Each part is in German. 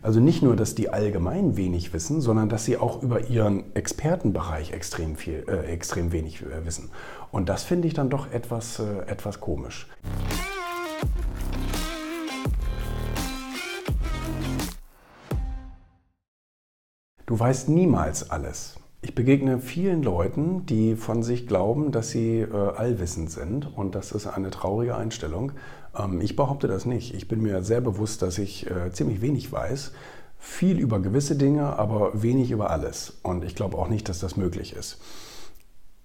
Also nicht nur, dass die allgemein wenig wissen, sondern dass sie auch über ihren Expertenbereich extrem, viel, äh, extrem wenig äh, wissen. Und das finde ich dann doch etwas, äh, etwas komisch. Du weißt niemals alles. Ich begegne vielen Leuten, die von sich glauben, dass sie äh, allwissend sind und das ist eine traurige Einstellung. Ähm, ich behaupte das nicht. Ich bin mir sehr bewusst, dass ich äh, ziemlich wenig weiß. Viel über gewisse Dinge, aber wenig über alles. Und ich glaube auch nicht, dass das möglich ist.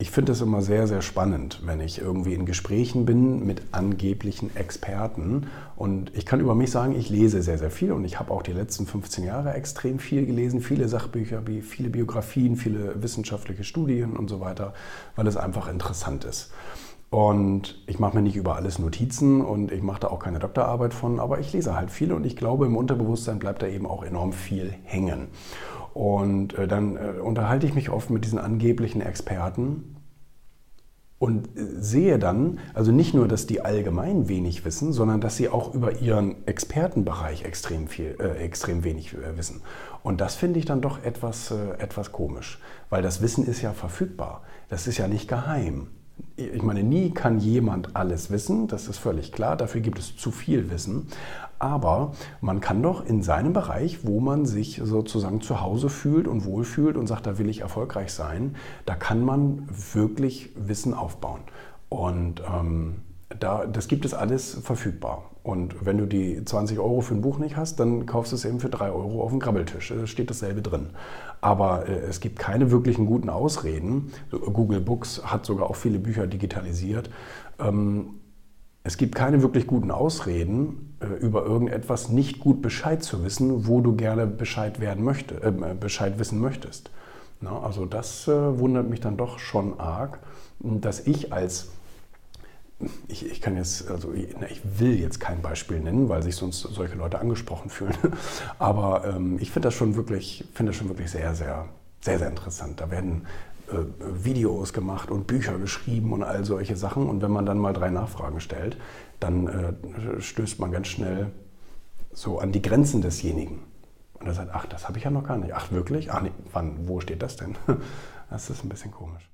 Ich finde es immer sehr, sehr spannend, wenn ich irgendwie in Gesprächen bin mit angeblichen Experten. Und ich kann über mich sagen, ich lese sehr, sehr viel und ich habe auch die letzten 15 Jahre extrem viel gelesen, viele Sachbücher, viele Biografien, viele wissenschaftliche Studien und so weiter, weil es einfach interessant ist. Und ich mache mir nicht über alles Notizen und ich mache da auch keine Doktorarbeit von, aber ich lese halt viel und ich glaube, im Unterbewusstsein bleibt da eben auch enorm viel hängen. Und äh, dann äh, unterhalte ich mich oft mit diesen angeblichen Experten und sehe dann, also nicht nur, dass die allgemein wenig wissen, sondern dass sie auch über ihren Expertenbereich extrem, viel, äh, extrem wenig äh, wissen. Und das finde ich dann doch etwas, äh, etwas komisch, weil das Wissen ist ja verfügbar. Das ist ja nicht geheim ich meine, nie kann jemand alles wissen, das ist völlig klar, dafür gibt es zu viel Wissen. Aber man kann doch in seinem Bereich, wo man sich sozusagen zu Hause fühlt und wohlfühlt und sagt, da will ich erfolgreich sein, da kann man wirklich Wissen aufbauen. Und ähm, da, das gibt es alles verfügbar. Und wenn du die 20 Euro für ein Buch nicht hast, dann kaufst du es eben für 3 Euro auf dem Grabbeltisch. Da steht dasselbe drin. Aber äh, es gibt keine wirklichen guten Ausreden. Google Books hat sogar auch viele Bücher digitalisiert. Ähm, es gibt keine wirklich guten Ausreden, äh, über irgendetwas nicht gut Bescheid zu wissen, wo du gerne Bescheid, werden möchte, äh, Bescheid wissen möchtest. Na, also das äh, wundert mich dann doch schon arg, dass ich als ich, ich, kann jetzt, also ich, will jetzt kein Beispiel nennen, weil sich sonst solche Leute angesprochen fühlen. Aber ähm, ich finde das schon wirklich, finde das schon wirklich sehr, sehr, sehr, sehr interessant. Da werden äh, Videos gemacht und Bücher geschrieben und all solche Sachen. Und wenn man dann mal drei Nachfragen stellt, dann äh, stößt man ganz schnell so an die Grenzen desjenigen. Und er sagt, ach, das habe ich ja noch gar nicht. Ach, wirklich? Ach, nee, wann, wo steht das denn? Das ist ein bisschen komisch.